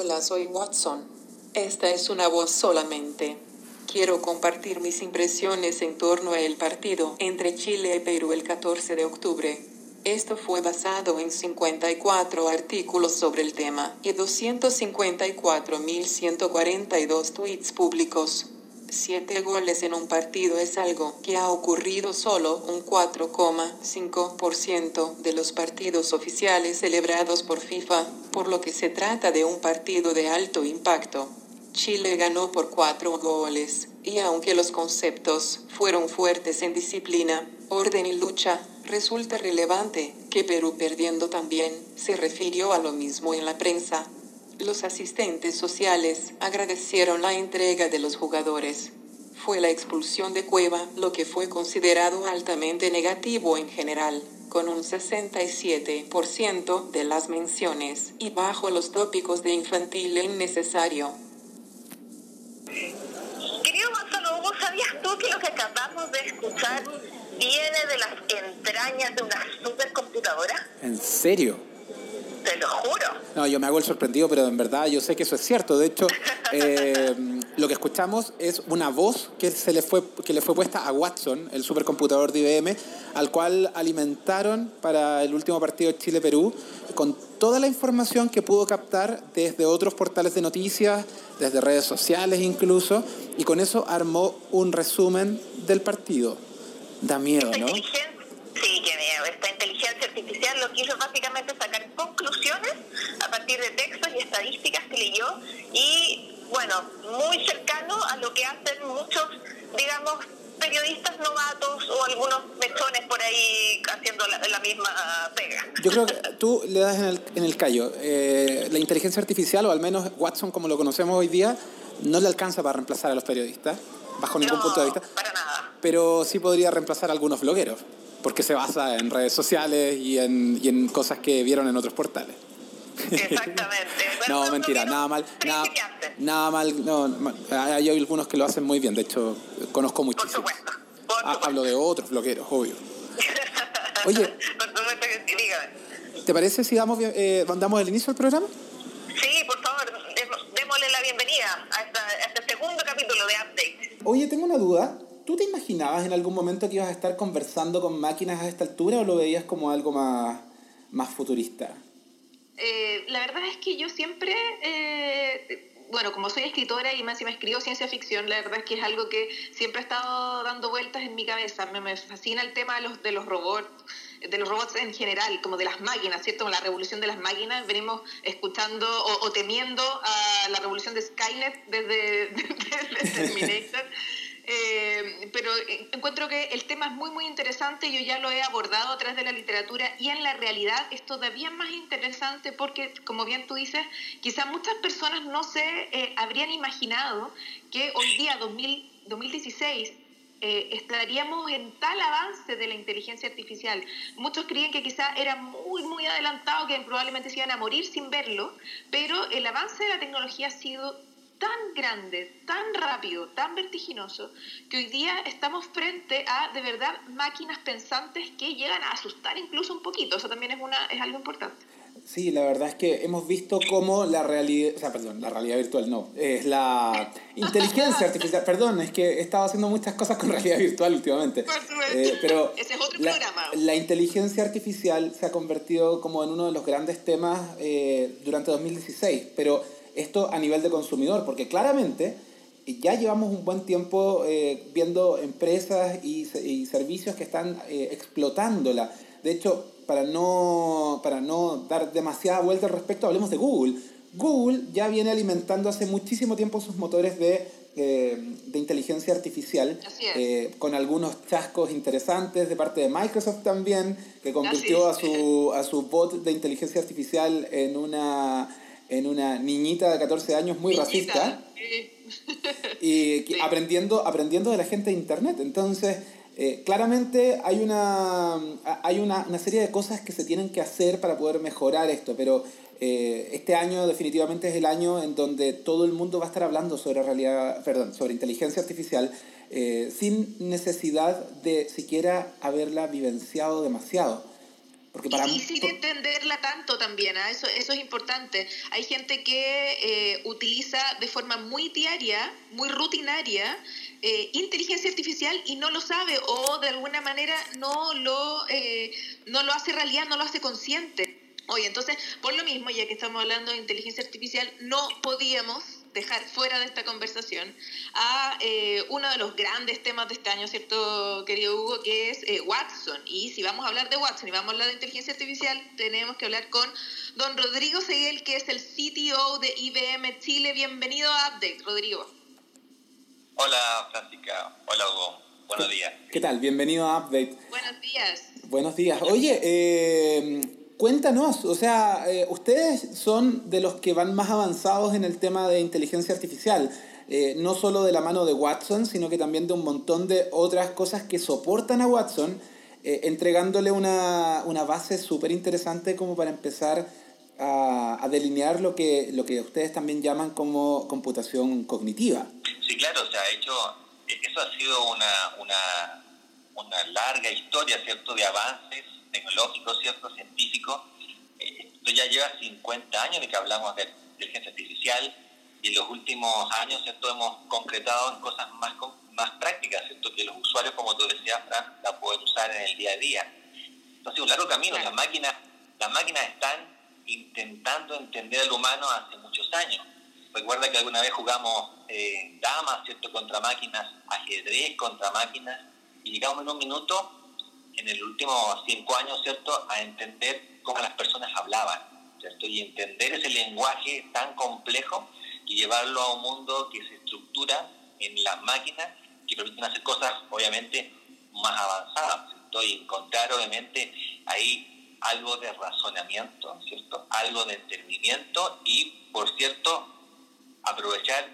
Hola, soy Watson. Esta es una voz solamente. Quiero compartir mis impresiones en torno al partido entre Chile y Perú el 14 de octubre. Esto fue basado en 54 artículos sobre el tema y 254.142 tweets públicos. Siete goles en un partido es algo que ha ocurrido solo un 4,5% de los partidos oficiales celebrados por FIFA, por lo que se trata de un partido de alto impacto. Chile ganó por cuatro goles, y aunque los conceptos fueron fuertes en disciplina, orden y lucha, resulta relevante que Perú perdiendo también se refirió a lo mismo en la prensa. Los asistentes sociales agradecieron la entrega de los jugadores. Fue la expulsión de Cueva lo que fue considerado altamente negativo en general, con un 67% de las menciones y bajo los tópicos de infantil e innecesario. Querido Gonzalo, ¿vos sabías tú que lo que acabamos de escuchar viene de las entrañas de una supercomputadora? ¿En serio? Te lo juro. No, yo me hago el sorprendido, pero en verdad yo sé que eso es cierto. De hecho, eh, lo que escuchamos es una voz que, se le fue, que le fue puesta a Watson, el supercomputador de IBM, al cual alimentaron para el último partido de Chile-Perú con toda la información que pudo captar desde otros portales de noticias, desde redes sociales incluso, y con eso armó un resumen del partido. Da miedo, ¿no? Sí, que miedo. Esta inteligencia artificial lo que hizo básicamente sacar conclusiones a partir de textos y estadísticas que leyó y, bueno, muy cercano a lo que hacen muchos, digamos, periodistas novatos o algunos mechones por ahí haciendo la, misma pega. Yo creo que tú le das en el, en el callo. Eh, la inteligencia artificial, o al menos Watson como lo conocemos hoy día, no le alcanza para reemplazar a los periodistas, bajo ningún punto de vista. Para nada. Pero sí podría reemplazar a algunos blogueros porque se basa en redes sociales y en, y en cosas que vieron en otros portales. Exactamente. no, mentira, nada mal. Nada, nada mal, no, hay algunos que lo hacen muy bien, de hecho, conozco muchísimos. Por supuesto. Por Hablo de otros blogueros, obvio. Oye, por supuesto que sí, dígame. ¿Te parece si damos, eh, damos el inicio del programa? Sí, por favor, démosle la bienvenida a este segundo capítulo de Update. Oye, tengo una duda. ¿Tú te imaginabas en algún momento que ibas a estar conversando con máquinas a esta altura o lo veías como algo más, más futurista? Eh, la verdad es que yo siempre, eh, bueno, como soy escritora y más y me escribo ciencia ficción, la verdad es que es algo que siempre ha estado dando vueltas en mi cabeza. Me, me fascina el tema de los, de los robots de los robots en general, como de las máquinas, ¿cierto? la revolución de las máquinas, venimos escuchando o, temiendo a la revolución de Skynet desde, desde Terminator. Eh, pero encuentro que el tema es muy, muy interesante. Yo ya lo he abordado a través de la literatura y en la realidad es todavía más interesante porque, como bien tú dices, quizás muchas personas no se eh, habrían imaginado que hoy día, 2016, eh, estaríamos en tal avance de la inteligencia artificial. Muchos creían que quizás era muy, muy adelantado, que probablemente se iban a morir sin verlo, pero el avance de la tecnología ha sido tan grande, tan rápido, tan vertiginoso, que hoy día estamos frente a de verdad máquinas pensantes que llegan a asustar incluso un poquito. Eso también es, una, es algo importante. Sí, la verdad es que hemos visto cómo la realidad, o sea, perdón, la realidad virtual no, es la inteligencia artificial, perdón, es que he estado haciendo muchas cosas con realidad virtual últimamente. Eh, pero Ese es otro la, programa. La inteligencia artificial se ha convertido como en uno de los grandes temas eh, durante 2016, pero esto a nivel de consumidor, porque claramente ya llevamos un buen tiempo eh, viendo empresas y, servicios que están eh, explotándola. De hecho, para no, para no dar demasiada vuelta al respecto, hablemos de Google. Google ya viene alimentando hace muchísimo tiempo sus motores de, eh, de inteligencia artificial, con algunos chascos interesantes de parte de Microsoft también, que convirtió a su, a su bot de inteligencia artificial en una en una niñita de 14 años muy racista y aprendiendo, aprendiendo de la gente de Internet. Entonces, eh, claramente hay, una, hay una, una, serie de cosas que se tienen que hacer para poder mejorar esto, pero eh, este año definitivamente es el año en donde todo el mundo va a estar hablando sobre realidad, perdón, sobre inteligencia artificial eh, sin necesidad de siquiera haberla vivenciado demasiado. Porque para y, sin entenderla tanto también, ¿ah? eso, eso es importante. Hay gente que eh, utiliza de forma muy diaria, muy rutinaria, eh, inteligencia artificial y no lo sabe o de alguna manera no lo, eh, no lo hace realidad, no lo hace consciente. Oye, entonces, por lo mismo, ya que estamos hablando de inteligencia artificial, no podíamos dejar fuera de esta conversación a eh, uno de los grandes temas de este año, ¿cierto, querido Hugo? Que es eh, Watson. Y si vamos a hablar de Watson y vamos a hablar de inteligencia artificial, tenemos que hablar con don Rodrigo Seguel, que es el CTO de IBM Chile. Bienvenido a Update, Rodrigo. Hola, Francisca. Hola, Hugo. Buenos días. ¿Qué tal? Bienvenido a Update. Buenos días. Buenos días. Oye, eh, Cuéntanos, o sea, eh, ustedes son de los que van más avanzados en el tema de inteligencia artificial, eh, no solo de la mano de Watson, sino que también de un montón de otras cosas que soportan a Watson, eh, entregándole una, base súper interesante como para empezar a, delinear lo que, lo que ustedes también llaman como computación cognitiva. Sí, claro, o sea, hecho, eso ha sido una, una, una larga historia, ¿cierto?, de avances tecnológico, ¿cierto? científico. Eh, esto ya lleva 50 años de que hablamos de inteligencia artificial y en los últimos años, ¿cierto? Hemos concretado en cosas más, más prácticas, ¿cierto? Que los usuarios, como tú decías, Fran, la pueden usar en el día a día. Entonces, un largo camino. Las máquinas, las máquinas están intentando entender al humano hace muchos años. Recuerda que alguna vez jugamos eh, damas, ¿cierto? Contra máquinas, ajedrez contra máquinas, y llegamos en un minuto en el último cinco años, ¿cierto?, a entender cómo las personas hablaban, ¿cierto? Y entender ese lenguaje tan complejo y llevarlo a un mundo que se estructura en las máquinas que permiten hacer cosas, obviamente, más avanzadas, ¿cierto? Y encontrar, obviamente, ahí algo de razonamiento, ¿cierto? Algo de entendimiento y, por cierto, aprovechar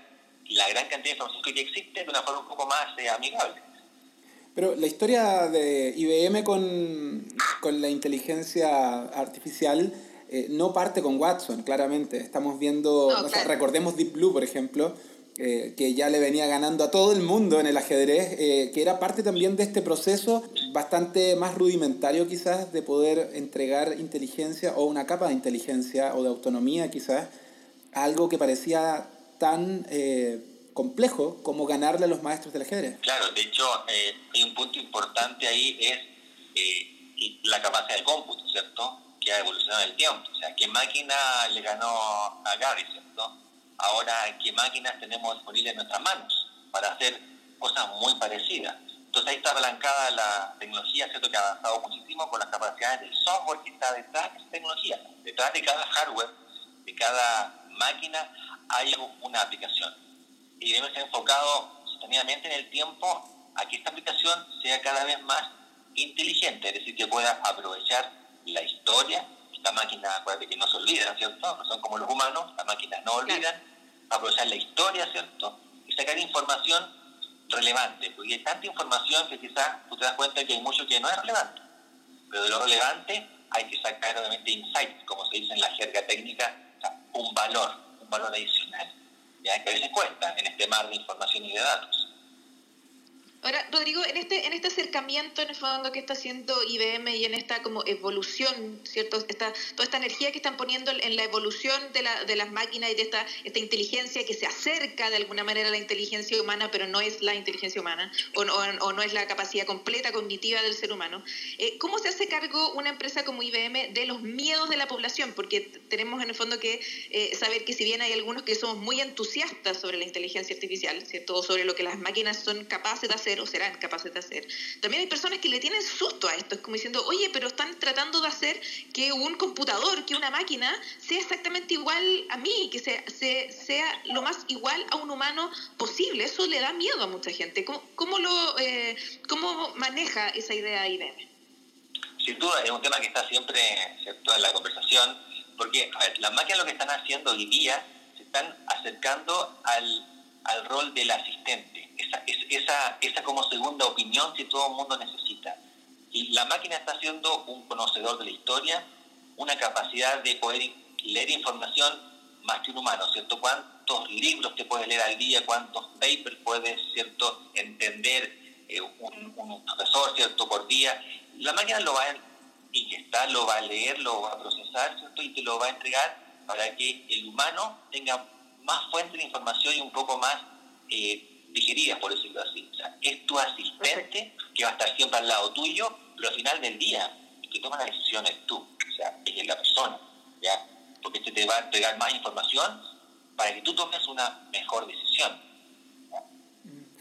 la gran cantidad de información que existe de una forma un poco más eh, amigable. Pero la historia de IBM con, la inteligencia artificial eh, no parte con Watson, claramente. Estamos viendo, recordemos Deep Blue, por ejemplo, eh, que ya le venía ganando a todo el mundo en el ajedrez, eh, que era parte también de este proceso bastante más rudimentario quizás de poder entregar inteligencia o una capa de inteligencia o de autonomía quizás a algo que parecía tan complejo como ganarle a los maestros del ajedrez. Claro, de hecho, eh, hay un punto importante ahí, es eh, la capacidad del cómputo, ¿cierto? Que ha evolucionado en el tiempo. O sea, ¿qué máquina le ganó a Gary, ¿cierto? Ahora, ¿qué máquinas tenemos disponibles en nuestras manos para hacer cosas muy parecidas? Entonces ahí está apalancada la tecnología, ¿cierto? Que ha avanzado muchísimo con las capacidades del software que está detrás de esa tecnología. Detrás de cada hardware, de cada máquina, hay una aplicación y debe ser enfocado sostenidamente en el tiempo a que esta aplicación sea cada vez más inteligente, es decir, que pueda aprovechar la historia. La máquina, acuérdate que no se olvidan, ¿cierto? No son como los humanos, las máquinas no olvidan, aprovechar la historia, ¿cierto? Y sacar información relevante, porque hay tanta información que quizás tú te das cuenta que hay mucho que no es relevante, pero de lo relevante hay que sacar obviamente insights, como se dice en la jerga técnica, un valor, un valor adicional ya que a veces cuesta en este mar de información y de datos. Ahora, Rodrigo, en este, en este acercamiento en el fondo que está haciendo IBM y en esta como evolución, ¿cierto? Esta, toda esta energía que están poniendo en la evolución de, la, de las máquinas y de esta, esta inteligencia que se acerca de alguna manera a la inteligencia humana, pero no es la inteligencia humana o, no es la capacidad completa cognitiva del ser humano. Eh, ¿Cómo se hace cargo una empresa como IBM de los miedos de la población? Porque tenemos en el fondo que eh, saber que si bien hay algunos que somos muy entusiastas sobre la inteligencia artificial, ¿cierto? sobre lo que las máquinas son capaces de hacer, o serán capaces de hacer. También hay personas que le tienen susto a esto, es como diciendo, oye, pero están tratando de hacer que un computador, que una máquina, sea exactamente igual a mí, que sea, sea, lo más igual a un humano posible. Eso le da miedo a mucha gente. ¿Cómo, cómo lo, eh, cómo maneja esa idea IBM? Sin duda, es un tema que está siempre en la conversación, porque las máquinas lo que están haciendo hoy día se están acercando al, al rol del asistente esa, esa, esa como segunda opinión que todo el mundo necesita. Y la máquina está siendo un conocedor de la historia, una capacidad de poder leer información más que un humano, ¿cierto? ¿Cuántos libros te puedes leer al día? ¿Cuántos papers puedes, ¿cierto?, entender eh, un, profesor, ¿cierto?, por día. La máquina lo va lo va a leer, lo va a procesar, ¿cierto? Y te lo va a entregar para que el humano tenga más fuentes de información y un poco más eh, digeridas, por decirlo así. O sea, es tu asistente que va a estar siempre al lado tuyo, pero al final del día, el que toma las decisiones tú, o sea, es la persona, ¿ya? Porque este te va a entregar más información para que tú tomes una mejor decisión.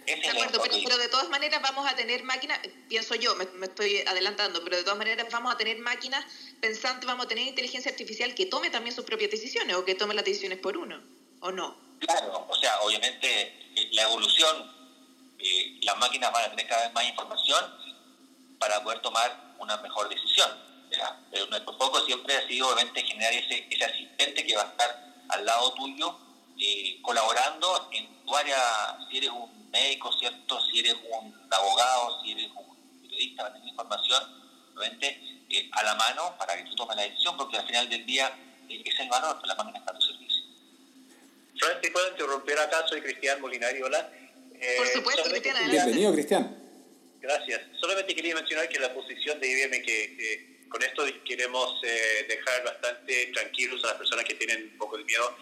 De acuerdo, pero, de todas maneras vamos a tener máquinas, pienso yo, me, estoy adelantando, pero de todas maneras vamos a tener máquinas pensantes, vamos a tener inteligencia artificial que tome también sus propias decisiones o que tome las decisiones por uno, ¿o no? Claro, o sea, obviamente eh, la evolución, eh, las máquinas van a tener cada vez más información para poder tomar una mejor decisión. Pero nuestro foco siempre ha sido, obviamente, generar ese, ese asistente que va a estar al lado tuyo, eh, colaborando en tu área, si eres un médico, ¿cierto? Si eres un abogado, si eres un periodista, tener información, obviamente a la mano para que tú tomes la decisión, porque al final del día es el valor, la máquina está a tu. Solamente puedo interrumpir acá, soy Cristian Molinari, hola. Eh, Por supuesto, Cristian. Bienvenido, Cristian. Gracias. Solamente quería mencionar que la posición de IBM, que, con esto queremos dejar bastante tranquilos a las personas que tienen un poco de miedo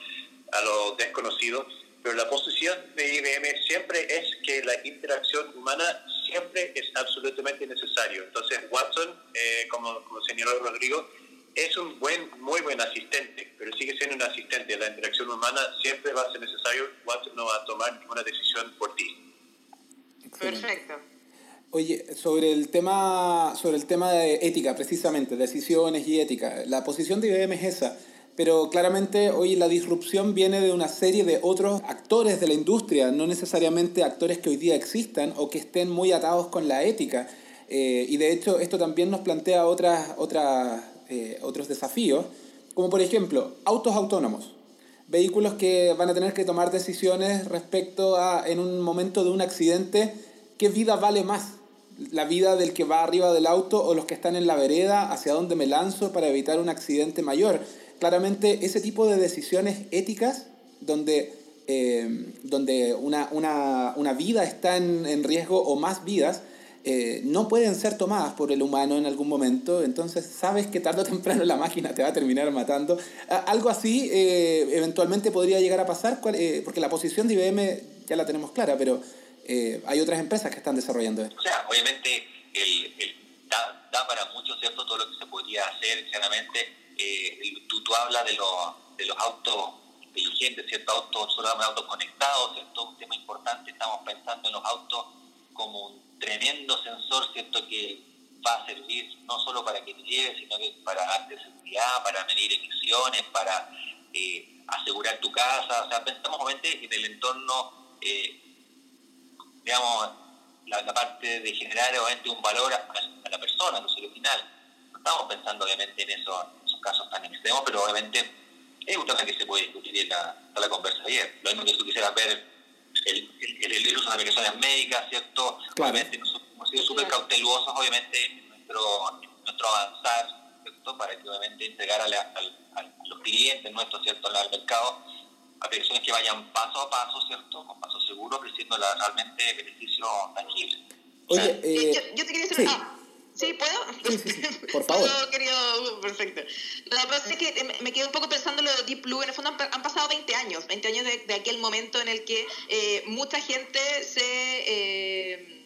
a lo desconocido, pero la posición de IBM siempre es que la interacción humana siempre es absolutamente necesario. Entonces, Watson, eh, como, como señaló Rodrigo, es un buen, muy buen asistente, pero sigue siendo un asistente. La interacción humana siempre va a ser necesario. Watson no va a tomar ninguna decisión por ti. Perfecto. Oye, sobre el tema, sobre el tema de ética, precisamente, decisiones y ética, la posición de IBM es esa pero claramente hoy la disrupción viene de una serie de otros actores de la industria, no necesariamente actores que hoy día existan o que estén muy atados con la ética. Eh, y de hecho esto también nos plantea otras, otras, eh, otros desafíos, como por ejemplo autos autónomos, vehículos que van a tener que tomar decisiones respecto a, en un momento de un accidente, qué vida vale más, la vida del que va arriba del auto o los que están en la vereda, hacia dónde me lanzo para evitar un accidente mayor claramente ese tipo de decisiones éticas donde, eh, donde una, una, una, vida está en, en, riesgo o más vidas, eh, no pueden ser tomadas por el humano en algún momento, entonces sabes que tarde o temprano la máquina te va a terminar matando. algo así eh, eventualmente podría llegar a pasar, porque la posición de IBM ya la tenemos clara, pero hay otras empresas que están desarrollando esto. O sea, obviamente el, da, para mucho, ¿cierto? Todo lo que se podría hacer, claramente eh, tú, tú, hablas de, de los autos inteligentes, ¿cierto? Autos, solamente autos conectados, ¿cierto? Un tema importante, estamos pensando en los autos como un tremendo sensor, ¿cierto? Que va a servir no solo para que te lleves, sino que para darte seguridad, para medir emisiones, para eh, asegurar tu casa. O sea, pensamos obviamente en el entorno, eh, digamos, la, parte de generar obviamente un valor a, la persona, al usuario final. No estamos pensando obviamente en eso casos tan extremos, pero obviamente es un tema que se puede discutir en la, la conversa ayer. Lo mismo que tú quisieras ver el, el, el, uso de aplicaciones médicas, ¿cierto? Obviamente nosotros hemos sido súper cauteluosos, obviamente, en nuestro, nuestro avanzar, ¿cierto? Para que obviamente entregar a, los clientes nuestros, ¿cierto? Al mercado aplicaciones que vayan paso a paso, ¿cierto? Con paso seguro, ofreciendo realmente beneficios tangibles. Oye, eh, yo, te quería decir... Sí. ¿Sí? ¿Puedo? Sí, sí, sí. Por favor. querido, perfecto. La verdad es que me quedo un poco pensando en lo de Deep Blue. En el fondo han, pasado 20 años, 20 años de, aquel momento en el que eh, mucha gente se... Eh,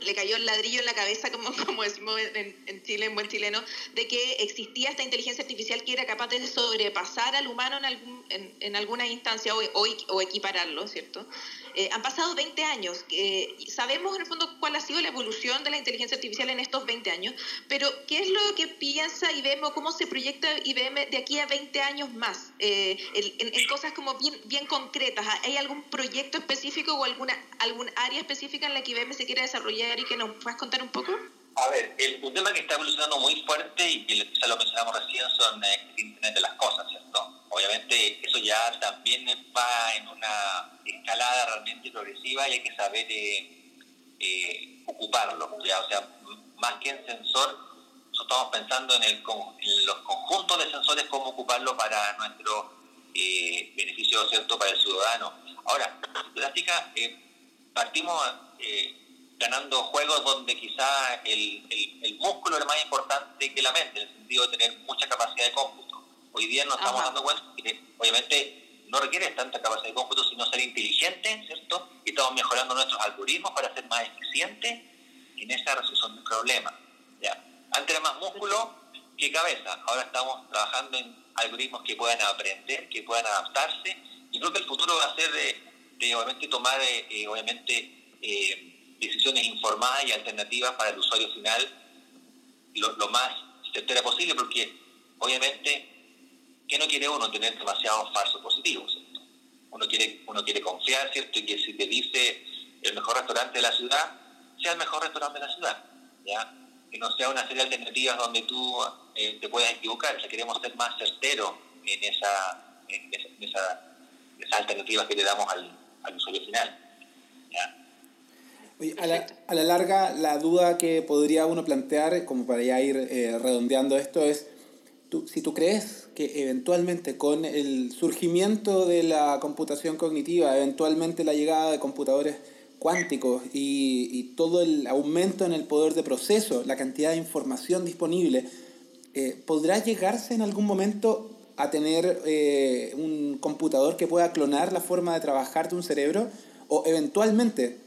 le cayó el ladrillo en la cabeza, como, como decimos en, Chile, en buen chileno, de que existía esta inteligencia artificial que era capaz de sobrepasar al humano en, algún, en, alguna instancia o, o, equipararlo, ¿cierto? Eh, han pasado 20 años. Sabemos en el fondo cuál ha sido la evolución de la inteligencia artificial en estos 20 años, pero ¿qué es lo que piensa IBM cómo se proyecta IBM de aquí a 20 años más? Eh, en, cosas como bien, bien concretas. ¿Hay algún proyecto específico o alguna algún área específica en la que IBM se quiere desarrollar y que nos puedas contar un poco? A ver, el, un tema que está evolucionando muy fuerte y que ya lo mencionamos recién son el Internet de las Cosas, ¿cierto? Obviamente eso ya también va en una escalada realmente progresiva y hay que saber eh, eh, ocuparlo. ¿ya? O sea, más que en sensor, nosotros estamos pensando en, el, en los conjuntos de sensores, cómo ocuparlo para nuestro eh, beneficio, ¿cierto?, para el ciudadano. Ahora, en práctica, partimos ganando juegos donde quizá el, el, músculo era más importante que la mente, en el sentido de tener mucha capacidad de cómputo. Hoy día nos estamos dando cuenta que obviamente no requiere tanta capacidad de cómputo, sino ser inteligente, ¿cierto? Y estamos mejorando nuestros algoritmos para ser más eficientes en esa resolución del problema. ¿ya? Antes era más músculo que cabeza, ahora estamos trabajando en algoritmos que puedan aprender, que puedan adaptarse, y creo que el futuro va a ser de, obviamente tomar, eh, eh, obviamente, eh, decisiones informadas y alternativas para el usuario final lo, más certera posible, porque obviamente, ¿qué no quiere uno? Tener demasiados falsos positivos. Uno quiere, uno quiere confiar, ¿cierto? Y que si te dice el mejor restaurante de la ciudad, sea el mejor restaurante de la ciudad, ¿ya? Que no sea una serie de alternativas donde tú eh, te puedas equivocar. O queremos ser más certeros en, esa, en, esa, esas alternativas que le damos al usuario final. ¿Ya? a, la, a, la, larga, la duda que podría uno plantear, como para ya ir eh, redondeando esto, es tú, si tú crees que eventualmente con el surgimiento de la computación cognitiva, eventualmente la llegada de computadores cuánticos y, y todo el aumento en el poder de proceso, la cantidad de información disponible, eh, ¿podrá llegarse en algún momento a tener eh, un computador que pueda clonar la forma de trabajar de un cerebro? ¿O eventualmente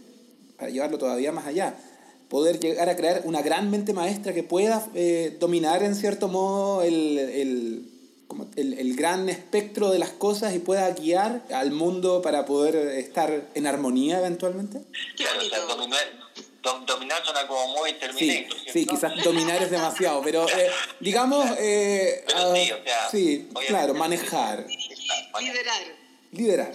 para llevarlo todavía más allá. Poder llegar a crear una gran mente maestra que pueda eh, dominar en cierto modo el, el, como el, el, gran espectro de las cosas y pueda guiar al mundo para poder estar en armonía eventualmente. Claro, o sea, dominar, dominar suena como muy terminator. Sí, sí, quizás dominar es demasiado, pero eh, digamos... Eh, pero sí, o sea, sí claro, manejar. Liderar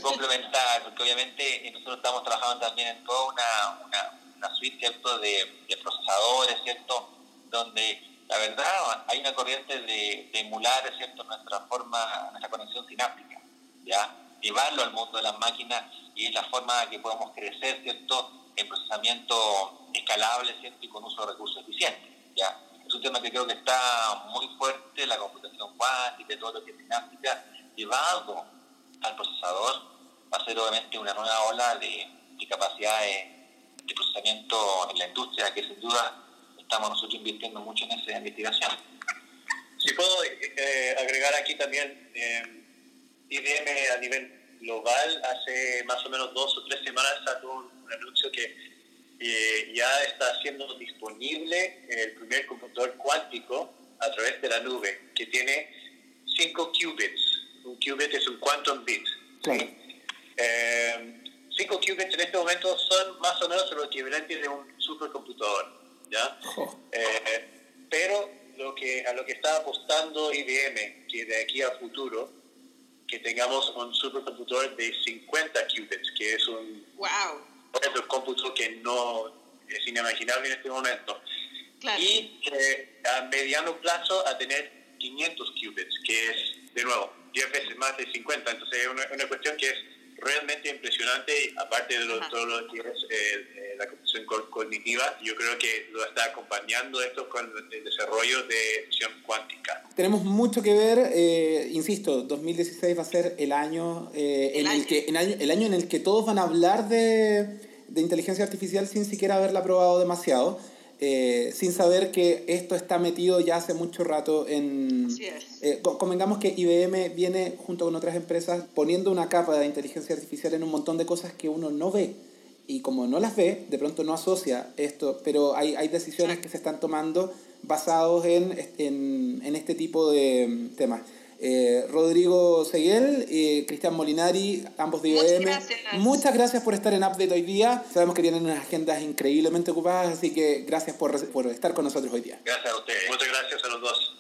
Complementar, porque obviamente nosotros estamos trabajando también en toda una, una, una suite ¿cierto? De, de, procesadores, ¿cierto? donde la verdad hay una corriente de, de, emular ¿cierto? nuestra forma, nuestra conexión sináptica, ¿ya? llevarlo al mundo de las máquinas y es la forma que podemos crecer ¿cierto? en procesamiento escalable ¿cierto? y con uso de recursos eficientes. ¿ya? Es un tema que creo que está muy fuerte, la computación cuántica y todo lo que es sináptica, llevado al procesador, va a ser obviamente una nueva ola de, de capacidades de procesamiento en la industria, que sin duda estamos nosotros invirtiendo mucho en esa investigación. Si puedo eh, agregar aquí también, eh, IBM a nivel global hace más o menos dos o tres semanas sacó un, anuncio que eh, ya está siendo disponible el primer computador cuántico a través de la nube, que tiene 5 qubits un qubit es un quantum bit. Eh, cinco qubits en este momento son más o menos lo equivalente de un supercomputador. ¿ya? Eh, pero lo que, a lo que está apostando IBM, que de aquí a futuro, que tengamos un supercomputador de 50 qubits, que es un, wow. cómputo que no es inimaginable en este momento. Y eh, a mediano plazo a tener 500 qubits, que es, de nuevo, 10 veces más de 50. Entonces es una, cuestión que es realmente impresionante, aparte de todo lo que es eh, eh, la computación cognitiva, yo creo que lo está acompañando esto con el desarrollo de visión cuántica. Tenemos mucho que ver, eh, insisto, 2016 va a ser el año, en el, que, el año en el que todos van a hablar de, de inteligencia artificial sin siquiera haberla probado demasiado. Eh, sin saber que esto está metido ya hace mucho rato en... Eh, convengamos que IBM viene junto con otras empresas poniendo una capa de inteligencia artificial en un montón de cosas que uno no ve. Y como no las ve, de pronto no asocia esto, pero hay, hay decisiones que se están tomando basados en, en, en este tipo de mm, temas. Eh, Rodrigo Seguel y Cristian Molinari, ambos de IBM. Muchas gracias. por estar en Update hoy día. Sabemos que tienen unas agendas increíblemente ocupadas, así que gracias por, por estar con nosotros hoy día. Gracias a ustedes. Muchas gracias a los dos.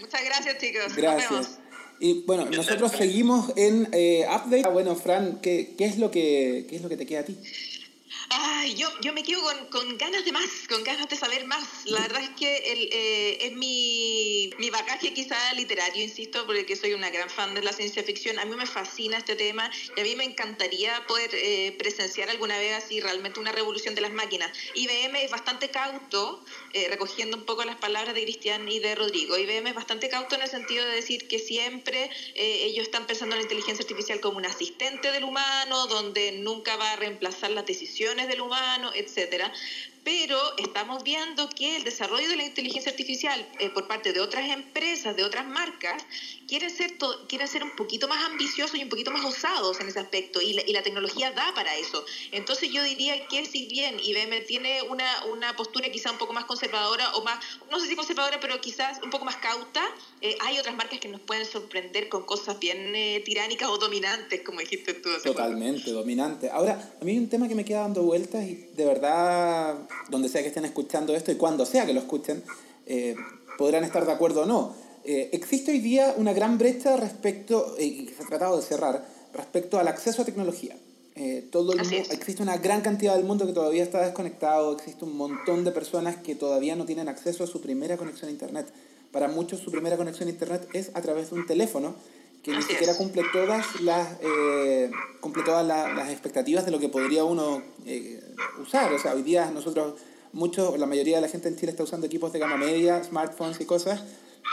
Muchas gracias, chicos. Gracias. Y bueno, nosotros seguimos en eh, Update. Ah, bueno, Fran, ¿qué, qué, es lo que, ¿qué es lo que te queda a ti? Ay, yo, yo me quedo con, con, ganas de más, con ganas de saber más. La verdad es que el, eh, es mi, mi bagaje quizá literario, insisto, porque soy una gran fan de la ciencia ficción. A mí me fascina este tema y a mí me encantaría poder eh, presenciar alguna vez así realmente una revolución de las máquinas. IBM es bastante cauto, eh, recogiendo un poco las palabras de Cristian y de Rodrigo. IBM es bastante cauto en el sentido de decir que siempre ellos están pensando en la inteligencia artificial como un asistente del humano, donde nunca va a reemplazar las decisiones decisiones del humano, etcétera pero estamos viendo que el desarrollo de la inteligencia artificial eh, por parte de otras empresas, de otras marcas, quiere ser, quiere ser un poquito más ambiciosos y un poquito más osados en ese aspecto, y la, y la, tecnología da para eso. Entonces yo diría que si bien IBM tiene una, una postura quizá un poco más conservadora, o más, no sé si conservadora, pero quizás un poco más cauta, eh, hay otras marcas que nos pueden sorprender con cosas bien eh, tiránicas o dominantes, como dijiste tú. Totalmente, dominante. Ahora, a mí hay un tema que me queda dando vueltas y de verdad donde sea que estén escuchando esto y cuando sea que lo escuchen, eh, podrán estar de acuerdo o no. Eh, existe hoy día una gran brecha respecto, eh, y se ha tratado de cerrar, respecto al acceso a tecnología. todo el existe una gran cantidad del mundo que todavía está desconectado, existe un montón de personas que todavía no tienen acceso a su primera conexión a Internet. Para muchos su primera conexión a Internet es a través de un teléfono que ni siquiera cumple todas las cumple todas las expectativas de lo que podría uno usar. O sea, hoy día nosotros, mucho, la mayoría de la gente en Chile está usando equipos de gama media, smartphones y cosas,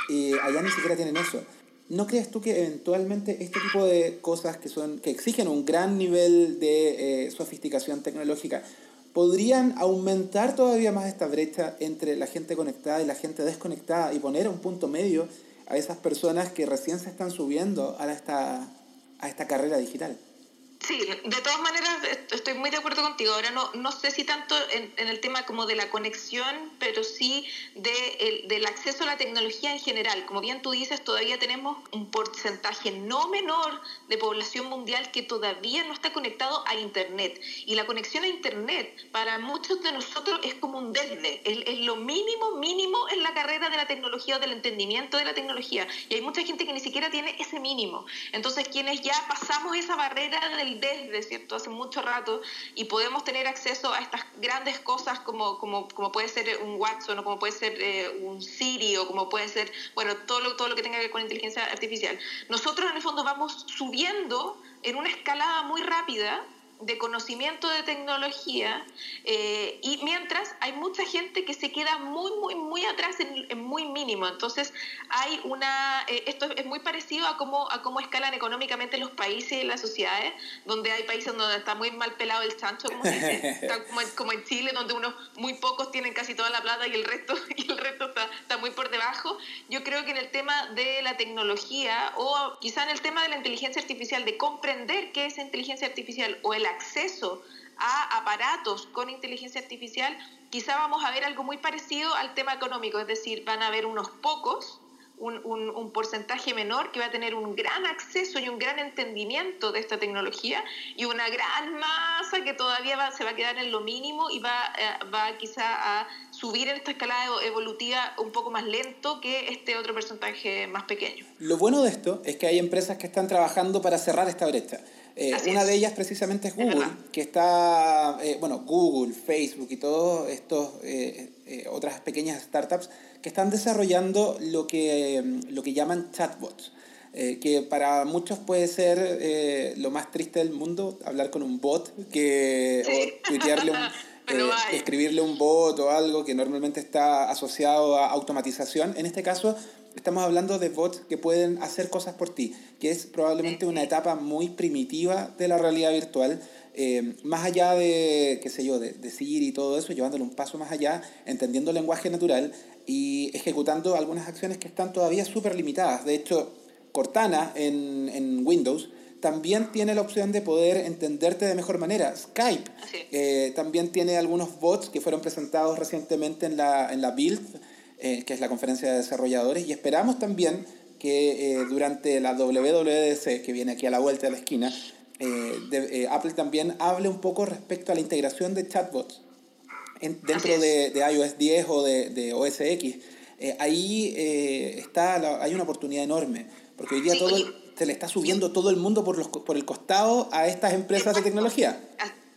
y allá ni siquiera tienen eso. ¿No crees tú que eventualmente este tipo de cosas que, son, que exigen un gran nivel de eh, sofisticación tecnológica podrían aumentar todavía más esta brecha entre la gente conectada y la gente desconectada y poner un punto medio a esas personas que recién se están subiendo a esta, a esta carrera digital? Sí, de todas maneras estoy muy de acuerdo contigo. Ahora no, no sé si tanto en, el tema como de la conexión, pero sí de el, del acceso a la tecnología en general. Como bien tú dices, todavía tenemos un porcentaje no menor de población mundial que todavía no está conectado a Internet. Y la conexión a Internet para muchos de nosotros es como un desde, es, es lo mínimo, mínimo en la carrera de la tecnología o del entendimiento de la tecnología. Y hay mucha gente que ni siquiera tiene ese mínimo. Entonces, quienes ya pasamos esa barrera del desde, ¿cierto? Hace mucho rato y podemos tener acceso a estas grandes cosas como, como, como puede ser un Watson o como puede ser eh, un Siri o como puede ser, bueno, todo lo, todo lo que tenga que ver con inteligencia artificial. Nosotros en el fondo vamos subiendo en una escalada muy rápida de conocimiento de tecnología eh, y mientras hay mucha gente que se queda muy, muy, muy atrás en, muy mínimo. Entonces hay una, eh, esto es muy parecido a cómo, a cómo escalan económicamente los países y las sociedades, donde hay países donde está muy mal pelado el chancho, como, como, en Chile, donde unos muy pocos tienen casi toda la plata y el resto, y el resto está, está muy por debajo. Yo creo que en el tema de la tecnología o quizá en el tema de la inteligencia artificial, de comprender qué es inteligencia artificial o el acceso a aparatos con inteligencia artificial, quizá vamos a ver algo muy parecido al tema económico, es decir, van a haber unos pocos, un, un, porcentaje menor que va a tener un gran acceso y un gran entendimiento de esta tecnología y una gran masa que todavía se va a quedar en lo mínimo y va, eh, va quizá a subir en esta escalada evolutiva un poco más lento que este otro porcentaje más pequeño. Lo bueno de esto es que hay empresas que están trabajando para cerrar esta brecha. Eh, una de ellas precisamente es Google, que está, eh, bueno, Google, Facebook y todas estas eh, otras pequeñas startups que están desarrollando lo que, lo que llaman chatbots. que para muchos puede ser lo más triste del mundo, hablar con un bot, que, o tuitearle un, escribirle un bot o algo que normalmente está asociado a automatización. En este caso, estamos hablando de bots que pueden hacer cosas por ti, que es probablemente una etapa muy primitiva de la realidad virtual. Eh, más allá de, qué sé yo, de, de Siri y todo eso, llevándolo un paso más allá, entendiendo el lenguaje natural y ejecutando algunas acciones que están todavía súper limitadas. De hecho, Cortana en, en, Windows también tiene la opción de poder entenderte de mejor manera. Skype eh, también tiene algunos bots que fueron presentados recientemente en la, en la Build eh, que es la conferencia de desarrolladores, y esperamos también que eh, durante la WWDC, que viene aquí a la vuelta de la esquina, eh, Apple también hable un poco respecto a la integración de chatbots dentro de, de, iOS 10 o de, de OS X. ahí está hay una oportunidad enorme, porque hoy día todo, se le está subiendo todo el mundo por, los, por el costado a estas empresas de tecnología.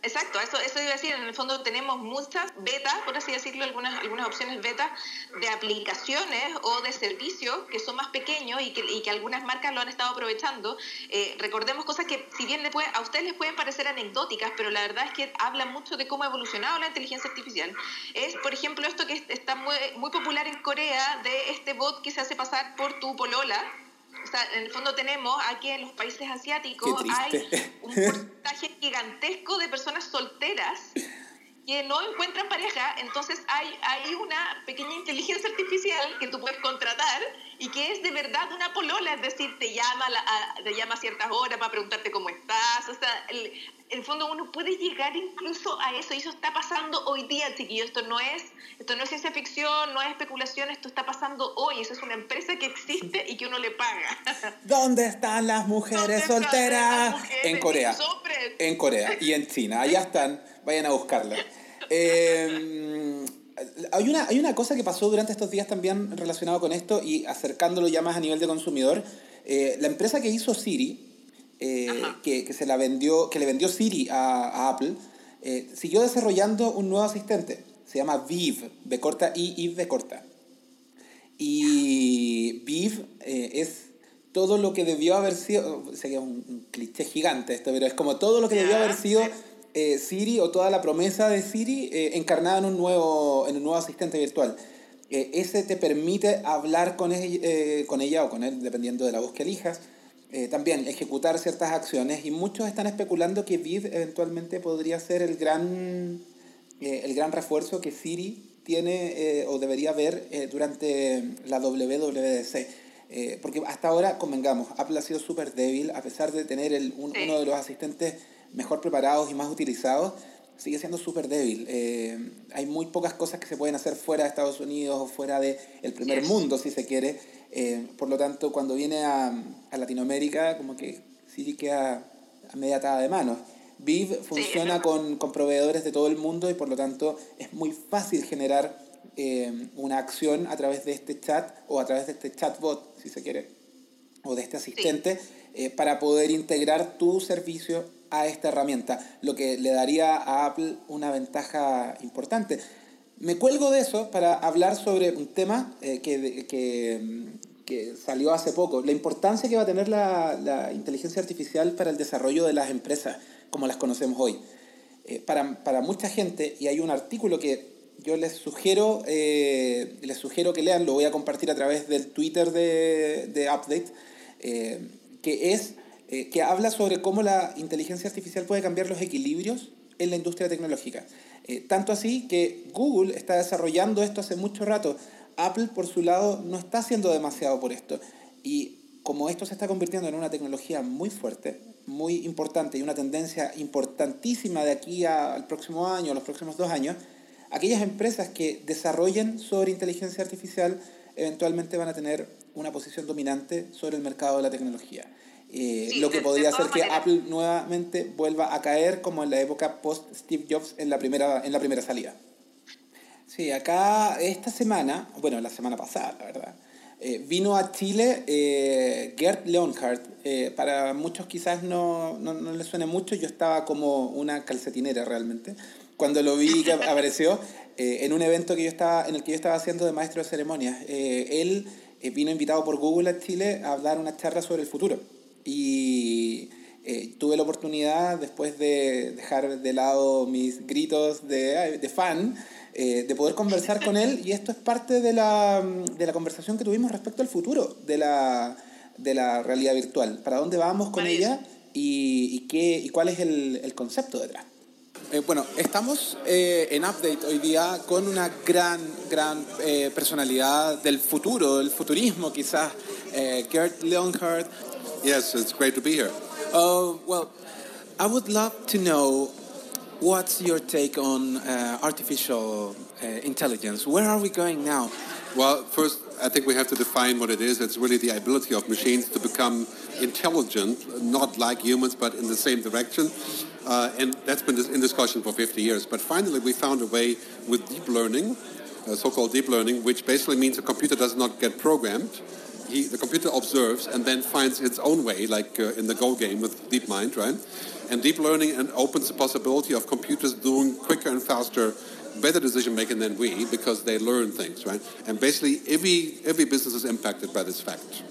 Exacto, eso, eso iba a decir, en el fondo tenemos muchas betas, por así decirlo, algunas, algunas opciones beta de aplicaciones o de servicios que son más pequeños y que, y que algunas marcas lo han estado aprovechando. Eh, recordemos cosas que si bien puede, a ustedes les pueden parecer anecdóticas, pero la verdad es que hablan mucho de cómo ha evolucionado la inteligencia artificial. Es, por ejemplo, esto que está muy, muy popular en Corea de este bot que se hace pasar por tu polola o sea, en el fondo tenemos aquí en los países asiáticos hay un porcentaje gigantesco de personas solteras que no encuentran pareja, entonces hay, hay una pequeña inteligencia artificial que tú puedes contratar y que es de verdad una polola, es decir, te llama a, te llama a ciertas horas para preguntarte cómo estás, o sea, el, en el fondo uno puede llegar incluso a eso y eso está pasando hoy día, chiquillos, esto no es, esto no es ciencia ficción, no es especulación, esto está pasando hoy, eso es una empresa que existe y que uno le paga. ¿Dónde están las mujeres solteras? en Corea. En Corea y en China, allá están, vayan a buscarlas. Eh, hay, una, hay una cosa que pasó durante estos días también relacionado con esto y acercándolo ya más a nivel de consumidor. Eh, la empresa que hizo Siri, eh, que, que, se la vendió, que le vendió Siri a, Apple, siguió desarrollando un nuevo asistente. Se llama Viv, B corta I, I, B corta. Y Viv es todo lo que debió haber sido, sería un, un, cliché gigante esto, pero es como todo lo que debió haber sido eh, Siri o toda la promesa de Siri eh, encarnada en un, nuevo, en un nuevo asistente virtual. Eh, ese te permite hablar con, con ella o con él, dependiendo de la voz que elijas. También ejecutar ciertas acciones y muchos están especulando que Viv eventualmente podría ser el gran, el gran refuerzo que Siri tiene o debería ver durante la WWDC. porque hasta ahora, convengamos, Apple ha sido súper débil, a pesar de tener el, uno de los asistentes mejor preparados y más utilizados, sigue siendo súper débil. Eh, hay muy pocas cosas que se pueden hacer fuera de Estados Unidos o fuera del el primer mundo, si se quiere. Eh, por lo tanto, cuando viene a, a, Latinoamérica, como que sí queda a media atada de manos. Viv funciona con, con, proveedores de todo el mundo y por lo tanto es muy fácil generar eh, una acción a través de este chat o a través de este chatbot, si se quiere, o de este asistente, para poder integrar tu servicio a esta herramienta, lo que le daría a Apple una ventaja importante. Me cuelgo de eso para hablar sobre un tema eh, que, que, que, salió hace poco, la importancia que va a tener la, la, inteligencia artificial para el desarrollo de las empresas como las conocemos hoy. Eh, para, para, mucha gente, y hay un artículo que yo les sugiero, eh, les sugiero que lean, lo voy a compartir a través del Twitter de, de Update, que es que habla sobre cómo la inteligencia artificial puede cambiar los equilibrios en la industria tecnológica. Eh, tanto así que Google está desarrollando esto hace mucho rato. Apple, por su lado, no está haciendo demasiado por esto. Y como esto se está convirtiendo en una tecnología muy fuerte, muy importante y una tendencia importantísima de aquí al próximo año, a los próximos dos años, aquellas empresas que desarrollen sobre inteligencia artificial eventualmente van a tener una posición dominante sobre el mercado de la tecnología. Eh, lo que podría hacer que Apple nuevamente vuelva a caer como en la época post Steve Jobs en la primera, en la primera salida. Sí, acá esta semana, bueno, la semana pasada, la verdad, eh, vino a Chile eh, Gert Leonhardt. Eh, para muchos quizás no, no, no les suene mucho, yo estaba como una calcetinera realmente. Cuando lo vi que apareció en un evento que yo estaba, en el que yo estaba haciendo de maestro de ceremonias, él vino invitado por Google a Chile a dar una charla sobre el futuro y eh, tuve la oportunidad, después de dejar de lado mis gritos de, de fan, eh, de poder conversar con él y esto es parte de la, de la conversación que tuvimos respecto al futuro de la, de la realidad virtual. ¿Para dónde vamos con ella y, y, qué, y cuál es el, el concepto detrás? Eh, bueno, estamos eh, en Update hoy día con una gran, gran eh, personalidad del futuro, del futurismo quizás, Gert Leonhardt, Yes, it's great to be here. Uh, well, I would love to know what's your take on uh, artificial uh, intelligence? Where are we going now? Well, first, I think we have to define what it is. It's really the ability of machines to become intelligent, not like humans, but in the same direction. Uh, and that's been in discussion for 50 years. But finally, we found a way with deep learning, uh, so-called deep learning, which basically means a computer does not get programmed he, the computer observes and then finds its own way, like uh, in the Go game with DeepMind, right? And deep learning and opens the possibility of computers doing quicker and faster, better decision making than we because they learn things, right? And basically, every every business is impacted by this fact.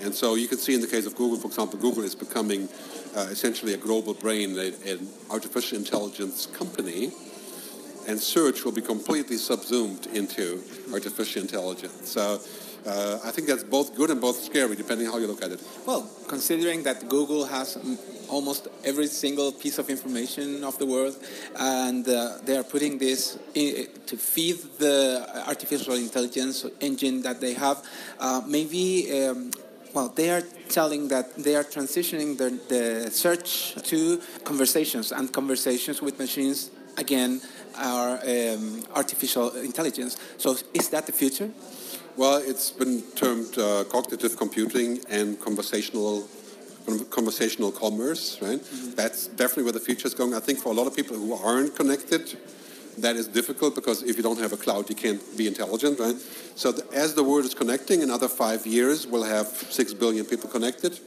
And so you can see in the case of Google, for example, Google is becoming uh, essentially a global brain, an artificial intelligence company, and search will be completely subsumed into artificial intelligence. So Uh, I think that's both good and both scary, depending how you look at it. Well, considering that Google has mm, almost every single piece of information of the world, and uh, they are putting this in, to feed the artificial intelligence engine that they have, uh, maybe. Um, well, they are telling that they are transitioning the, the search to conversations, and conversations with machines again are um, artificial intelligence. So, is that the future? Well, it's been termed uh, cognitive computing and conversational conversational commerce, right? Mm-hmm. That's definitely where the future is going. I think for a lot of people who aren't connected, that is difficult because if you don't have a cloud, you can't be intelligent, right? So the, as the world is connecting, in another five years, we'll have six billion people connected.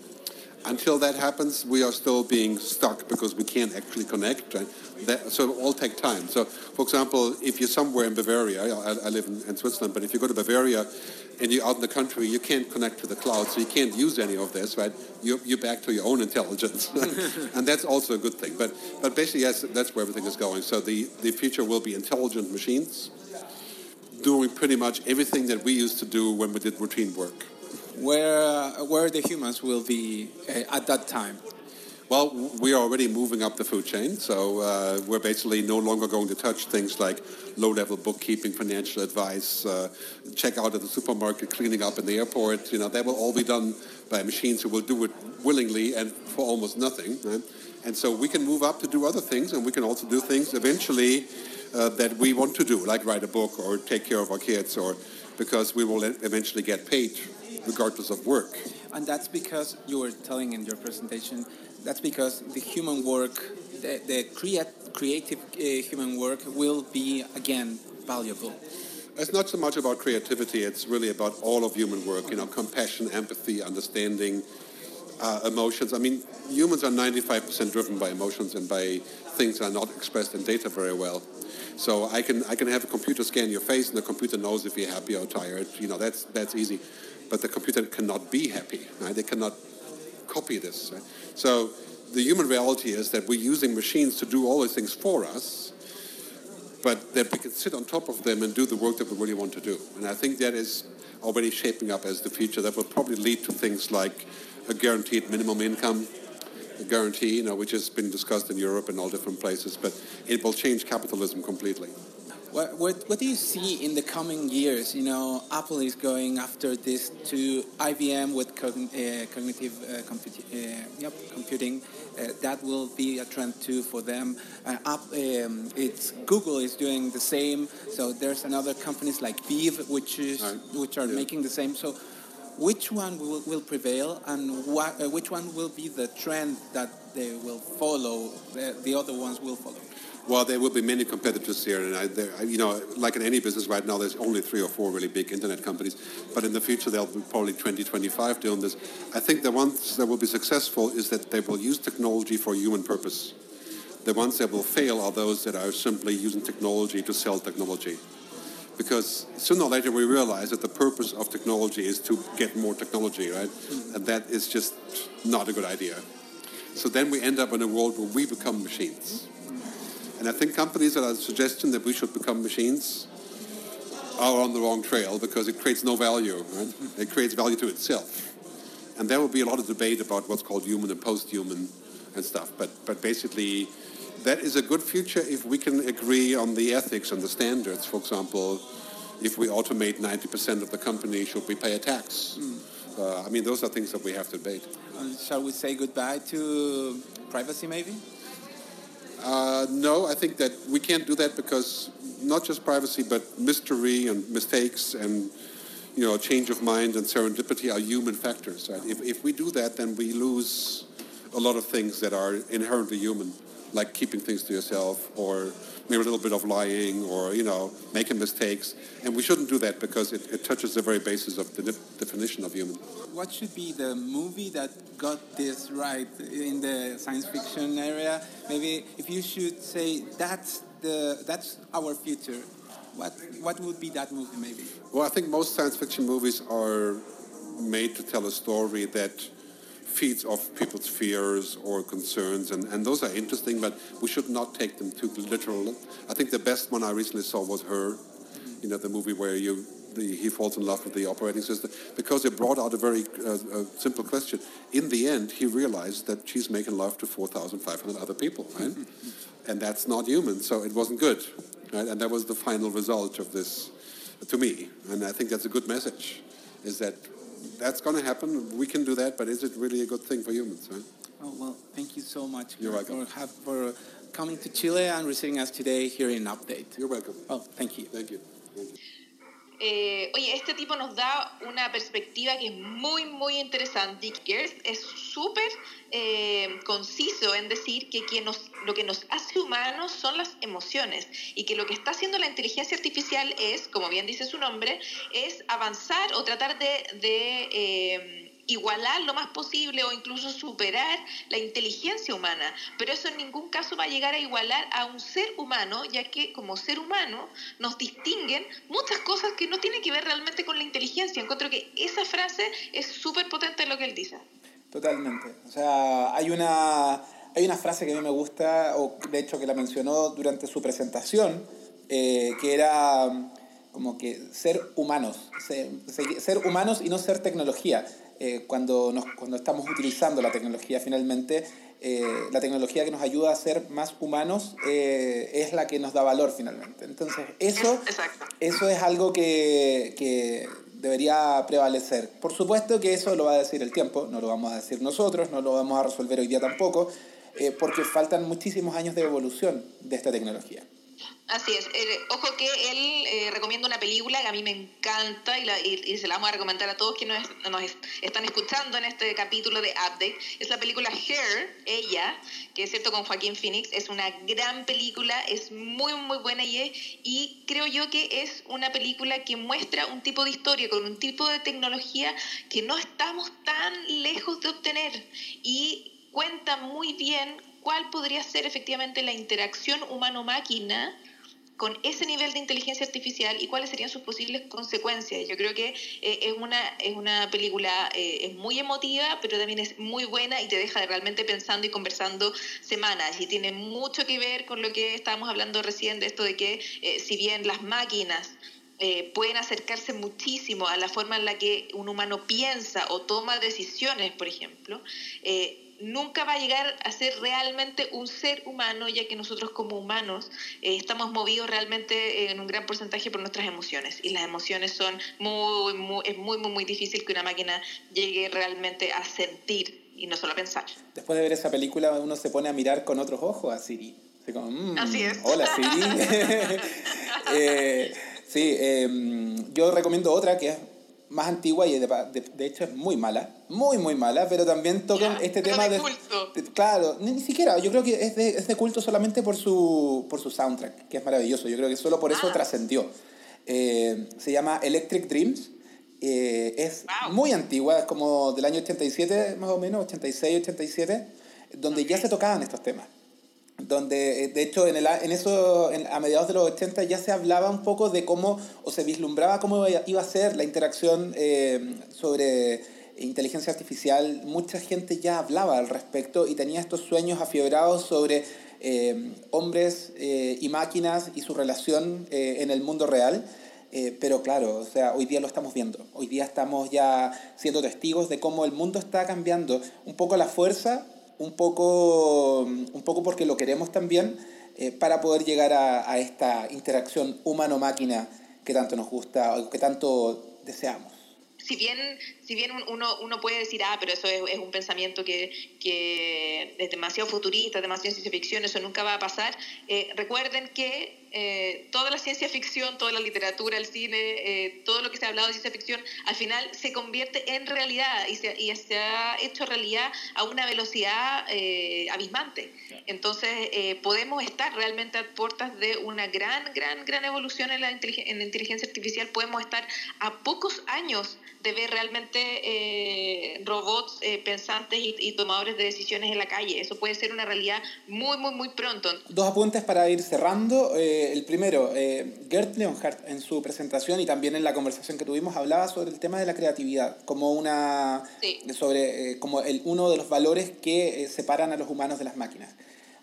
Until that happens, we are still being stuck because we can't actually connect. Right? That, so it all take time. So, for example, if you're somewhere in Bavaria, I, I live in, in, Switzerland, but if you go to Bavaria and you're out in the country, you can't connect to the cloud, so you can't use any of this, right? You're, you're back to your own intelligence, and that's also a good thing. But, but basically, yes, that's where everything is going. So the, the future will be intelligent machines doing pretty much everything that we used to do when we did routine work where uh, where the humans will be uh, at that time? Well, we are already moving up the food chain, so uh, we're basically no longer going to touch things like low-level bookkeeping, financial advice, uh, check out at the supermarket, cleaning up in the airport. You know, that will all be done by machines who will do it willingly and for almost nothing. Right? And so we can move up to do other things, and we can also do things eventually uh, that we want to do, like write a book or take care of our kids, or because we will eventually get paid regardless of work. And that's because you were telling in your presentation, that's because the human work, the, the creat creative uh, human work will be, again, valuable. It's not so much about creativity, it's really about all of human work, you know, compassion, empathy, understanding, uh, emotions. I mean, humans are 95% driven by emotions and by things that are not expressed in data very well. So I can I can have a computer scan your face, and the computer knows if you're happy or tired. You know, that's that's easy but the computer cannot be happy. Right? They cannot copy this. Right? So the human reality is that we're using machines to do all these things for us, but that we can sit on top of them and do the work that we really want to do. And I think that is already shaping up as the future. That will probably lead to things like a guaranteed minimum income, guarantee, you know, which has been discussed in Europe and all different places, but it will change capitalism completely. What, what, what, do you see in the coming years? You know, Apple is going after this to IBM with cogn uh, cognitive uh, uh, yep, computing. Uh, that will be a trend too for them. Uh, Up, um, it's Google is doing the same. So there's another companies like Viv, which is right. which are yeah. making the same. So which one will, will prevail, and what, uh, which one will be the trend that they will follow? The, the other ones will follow. Well, there will be many competitors here, and I, there, you know, like in any business right now, there's only three or four really big internet companies. But in the future, there'll be probably 20, 25 doing this. I think the ones that will be successful is that they will use technology for human purpose. The ones that will fail are those that are simply using technology to sell technology. Because sooner or later we realize that the purpose of technology is to get more technology, right? Mm-hmm. And that is just not a good idea. So then we end up in a world where we become machines. And I think companies that are suggesting that we should become machines are on the wrong trail because it creates no value. Right? It creates value to itself. And there will be a lot of debate about what's called human and post-human and stuff. But, but basically, that is a good future if we can agree on the ethics and the standards. For example, if we automate 90% of the company, should we pay a tax? Mm. Uh, I mean, those are things that we have to debate. Uh, shall we say goodbye to privacy, maybe? Uh, no, I think that we can't do that because not just privacy, but mystery and mistakes and you know change of mind and serendipity are human factors. Right? If, if we do that, then we lose a lot of things that are inherently human, like keeping things to yourself or maybe a little bit of lying or you know making mistakes. And we shouldn't do that because it, it touches the very basis of the definition of human. What should be the movie that got this right in the science fiction area? Maybe if you should say that's the that's our future what what would be that movie maybe? Well i think most science fiction movies are made to tell a story that feeds off people's fears or concerns, and, and those are interesting, but we should not take them too literal. I think the best one I recently saw was Her, you know, the movie where you the, he falls in love with the operating system because it brought out a very uh, simple question. In the end, he realized that she's making love to 4,500 other people, right? and that's not human, so it wasn't good, right? And that was the final result of this, to me. And I think that's a good message, is that that's going to happen. We can do that, but is it really a good thing for humans, right? Oh, well, thank you so much You're for, welcome. for, have, for coming to Chile and receiving us today here in Update. You're welcome. Oh, thank you. Thank you. Thank you. Eh, oye, este tipo nos da una perspectiva que es muy, muy interesante. Dick Gers es súper eh, conciso en decir que quien nos, lo que nos hace humanos son las emociones y que lo que está haciendo la inteligencia artificial es, como bien dice su nombre, es avanzar o tratar de... de eh, igualar lo más posible o incluso superar la inteligencia humana, pero eso en ningún caso va a llegar a igualar a un ser humano, ya que como ser humano nos distinguen muchas cosas que no tienen que ver realmente con la inteligencia. Encuentro que esa frase es súper potente en lo que él dice. Totalmente. O sea, hay una, hay una frase que a mí me gusta, o de hecho que la mencionó durante su presentación, eh, que era mm, como que ser humanos, ser, ser humanos y no ser tecnología. Eh, cuando, nos, cuando estamos utilizando la tecnología finalmente, eh, la tecnología que nos ayuda a ser más humanos eh, es la que nos da valor finalmente. Entonces, eso, Exacto. eso es algo que, que debería prevalecer. Por supuesto que eso lo va a decir el tiempo, no lo vamos a decir nosotros, no lo vamos a resolver hoy día tampoco, eh, porque faltan muchísimos años de evolución de esta tecnología. Así es. Eh, ojo que él eh, recomienda una película que a mí me encanta y, la- y- y se la vamos a recomendar a todos quienes nos, nos es- están escuchando en este capítulo de Update. Es la película Her, ella, que es cierto con Joaquín Phoenix. Es una gran película, es muy, muy buena y, es- y creo yo que es una película que muestra un tipo de historia con un tipo de tecnología que no estamos tan lejos de obtener y cuenta muy bien cuál podría ser efectivamente la interacción humano-máquina con ese nivel de inteligencia artificial y cuáles serían sus posibles consecuencias. Yo creo que eh, es, una, es una película eh, es muy emotiva, pero también es muy buena y te deja realmente pensando y conversando semanas. Y tiene mucho que ver con lo que estábamos hablando recién de esto de que eh, si bien las máquinas pueden acercarse muchísimo a la forma en la que un humano piensa o toma decisiones, por ejemplo, nunca va a llegar a ser realmente un ser humano, ya que nosotros como humanos eh, estamos movidos realmente en un gran porcentaje por nuestras emociones. Y las emociones son muy, muy, es muy, muy, muy difícil que una máquina llegue realmente a sentir y no solo a pensar. Después de ver esa película uno se pone a mirar con otros ojos a Siri. Así como, mm, Así es. Hola Siri. Eh, sí, eh, yo recomiendo otra que es más antigua y de, de- de hecho es muy mala, muy muy mala, pero también tocan Ya, este tema de culto. de- claro, ni, ni siquiera, yo creo que es de, es de culto solamente por su, por su soundtrack, que es maravilloso, yo creo que solo por eso Ah. trascendió. Eh, se llama Electric Dreams. eh, es Wow. muy antigua, es como del año 87 más o menos, 86, 87, donde ya se tocaban estos temas donde eh, de hecho en, el, en eso en- a mediados de los 80 ya se hablaba un poco de cómo o se vislumbraba cómo iba a ser la interacción eh, sobre inteligencia artificial mucha gente ya hablaba al respecto y tenía estos sueños afiebrados sobre eh, hombres eh, y máquinas y su relación eh, en el mundo real eh, pero claro, o sea, hoy día lo estamos viendo. Hoy día estamos ya siendo testigos de cómo el mundo está cambiando. Un poco la fuerza, un poco, un poco porque lo queremos también, eh, para poder llegar a, a esta interacción humano-máquina que tanto nos gusta, o que tanto deseamos. si bien, si bien un- uno, uno puede decir, ah, pero eso es, es un pensamiento que, que es demasiado futurista, demasiado ciencia ficción, eso nunca va a pasar, eh, recuerden que eh, toda la ciencia ficción, toda la literatura, el cine, eh, todo lo que se ha hablado de ciencia ficción, al final se convierte en realidad y se, y se ha hecho realidad a una velocidad abismante. Entonces, podemos estar realmente a puertas de una gran, gran, gran evolución en la, en la inteligencia artificial. Podemos estar a pocos años de ver realmente eh, robots eh, pensantes y, y tomadores de decisiones en la calle. Eso puede ser una realidad muy, muy, muy pronto. Dos apuntes para ir cerrando. Eh, el primero, eh, Gert Leonhardt en su presentación y también en la conversación que tuvimos hablaba sobre el tema de la creatividad como una Sí. sobre eh, como el, uno de los valores que eh, separan a los humanos de las máquinas.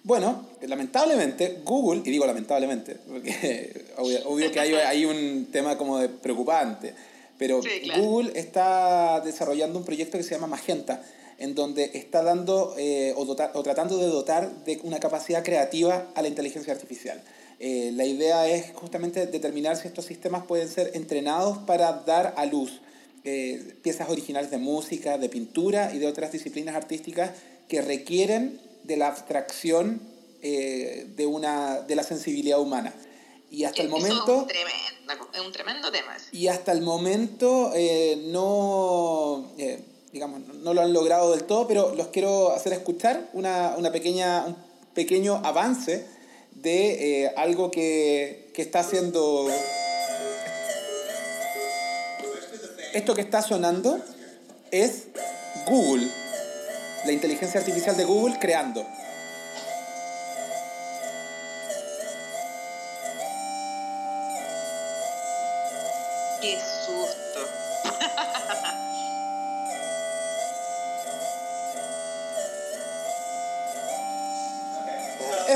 Bueno, lamentablemente Google, y digo lamentablemente, porque obvio, que hay, hay, un tema como de preocupante, pero Google está desarrollando un proyecto que se llama Magenta, en donde está dando eh, o, o, tratando de dotar de una capacidad creativa a la inteligencia artificial. Eh, la idea es justamente determinar si estos sistemas pueden ser entrenados para dar a luz eh, piezas originales de música, de pintura y de otras disciplinas artísticas que requieren de la abstracción de, una, de la sensibilidad humana. Y hasta el momento... Es un tremendo, tema. Y hasta el momento eh, no, eh, digamos, no lo han logrado del todo, pero los quiero hacer escuchar una, una pequeña, un pequeño avance de algo que, que está haciendo... Esto que está sonando es Google la inteligencia artificial de Google creando.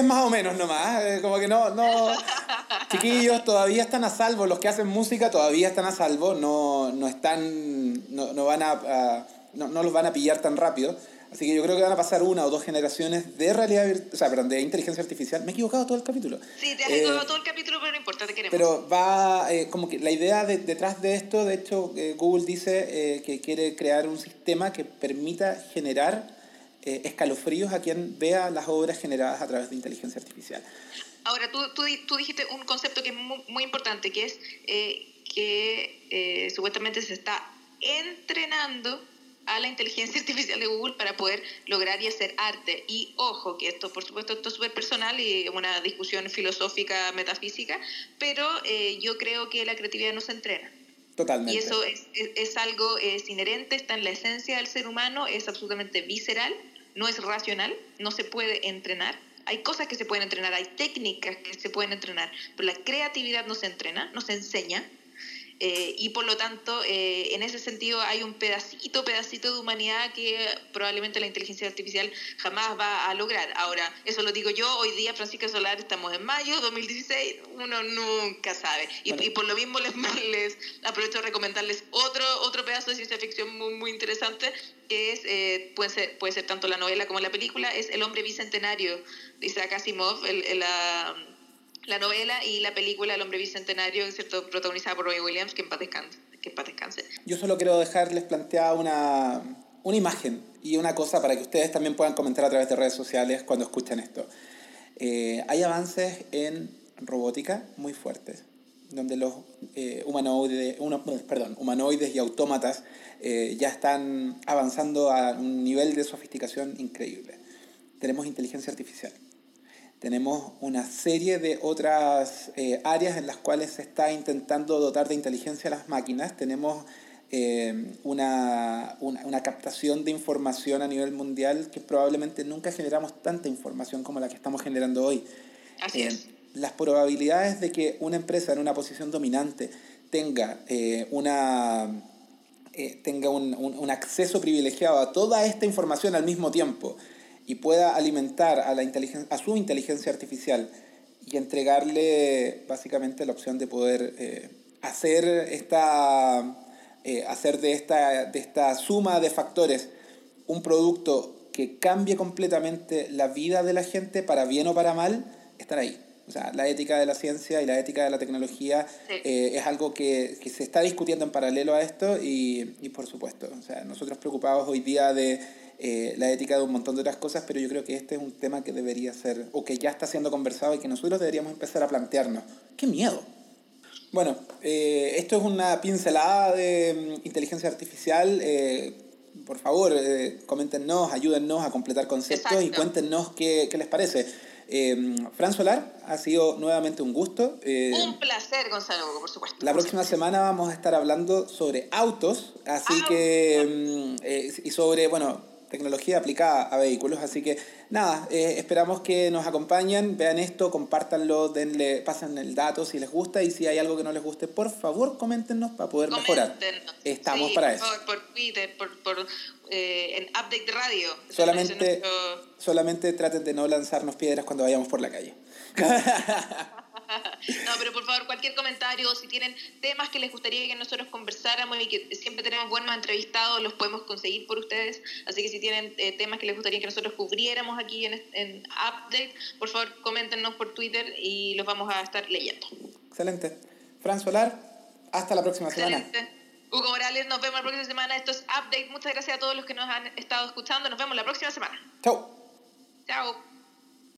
Más o menos nomás, eh, como que no, no, chiquillos todavía están a salvo, los que hacen música todavía están a salvo, no, no están, no, no van a, no, no, los van a pillar tan rápido. Así que yo creo que van a pasar una o dos generaciones de realidad, o sea, perdón, de inteligencia artificial. Me he equivocado todo el capítulo. Sí, te has equivocado eh, todo el capítulo, pero no importa, te queremos. Pero va, eh, como que la idea detrás de esto, de hecho, eh, Google dice que quiere crear un sistema que permita generar escalofríos a quien vea las obras generadas a través de inteligencia artificial. Ahora, tú, tú, tú dijiste un concepto que es muy, muy importante, que es que supuestamente se está entrenando a la inteligencia artificial de Google para poder lograr y hacer arte. Y ojo, que esto, por supuesto, esto es súper personal y una discusión filosófica, metafísica, pero eh, yo creo que la creatividad no se entrena. Totalmente. Y eso es, es, algo es inherente, está en la esencia del ser humano, es absolutamente visceral, no es racional, no se puede entrenar. Hay cosas que se pueden entrenar, hay técnicas que se pueden entrenar, pero la creatividad no se entrena, no se enseña eh, y por lo tanto, eh, en ese sentido hay un pedacito, pedacito de humanidad que probablemente la inteligencia artificial jamás va a lograr. Ahora, eso lo digo yo, hoy día Francisca Solar estamos en mayo 2016, uno nunca sabe. Y, por lo mismo les, les aprovecho a recomendarles otro, otro pedazo de ciencia ficción muy, muy interesante, que es, eh, puede, ser, puede ser tanto la novela como la película, es El hombre bicentenario de Isaac Asimov, el, la la novela y la película El hombre bicentenario, ¿cierto? protagonizada por Roy Williams, que en paz descanse. Que en. Yo solo quiero dejarles planteada una, una imagen y una cosa para que ustedes también puedan comentar a través de redes sociales cuando escuchen esto. Eh, hay avances en robótica muy fuertes, donde los eh, humanoides, perdón, humanoides y autómatas eh, ya están avanzando a un nivel de sofisticación increíble. Tenemos inteligencia artificial tenemos una serie de otras eh, áreas en las cuales se está intentando dotar de inteligencia a las máquinas. Tenemos eh, una, una, una, captación de información a nivel mundial que probablemente nunca generamos tanta información como la que estamos generando hoy. Así es. Eh, las probabilidades de que una empresa en una posición dominante tenga, una, tenga un, un, un acceso privilegiado a toda esta información al mismo tiempo, y pueda alimentar a, la inteligencia, a su inteligencia artificial y entregarle básicamente la opción de poder eh, hacer, esta, eh, hacer de esta, de esta suma de factores un producto que cambie completamente la vida de la gente para bien o para mal, estar ahí. O sea, la ética de la ciencia y la ética de la tecnología eh, es algo que, que, se está discutiendo en paralelo a esto y, y por supuesto, o sea, nosotros preocupados hoy día de eh, la ética de un montón de otras cosas, pero yo creo que este es un tema que debería ser, o que ya está siendo conversado y que nosotros deberíamos empezar a plantearnos. ¡Qué miedo! Bueno, eh, esto es una pincelada de mm, inteligencia artificial. Eh, por favor, coméntenos, ayúdennos a completar conceptos y cuéntenos qué, qué les parece. Fran Solar, ha sido nuevamente un gusto. un placer, Gonzalo, por supuesto. La próxima semana vamos a estar hablando sobre autos, así que, mm, y sobre, bueno, tecnología aplicada a vehículos. Así que nada, eh, esperamos que nos acompañen, vean esto, compártanlo, denle, pasen el dato si les gusta y si hay algo que no les guste, por favor coméntenos para poder mejorar. Estamos para eso. Por, por Twitter, por, por eh, en Update Radio. Solamente, solamente traten de no lanzarnos piedras cuando vayamos por la calle. no, pero por favor, cualquier comentario, si tienen temas que les gustaría que nosotros conversáramos y que siempre tenemos buenos entrevistados, los podemos conseguir por ustedes. Así que si tienen eh, temas que les gustaría que nosotros cubriéramos aquí en, en Update, por favor, coméntenos por Twitter y los vamos a estar leyendo. Excelente. Fran Solar, hasta la próxima semana. Hugo Morales, nos vemos la próxima semana. Esto es Update. Muchas gracias a todos los que nos han estado escuchando. Nos vemos la próxima semana. Chao. Chao.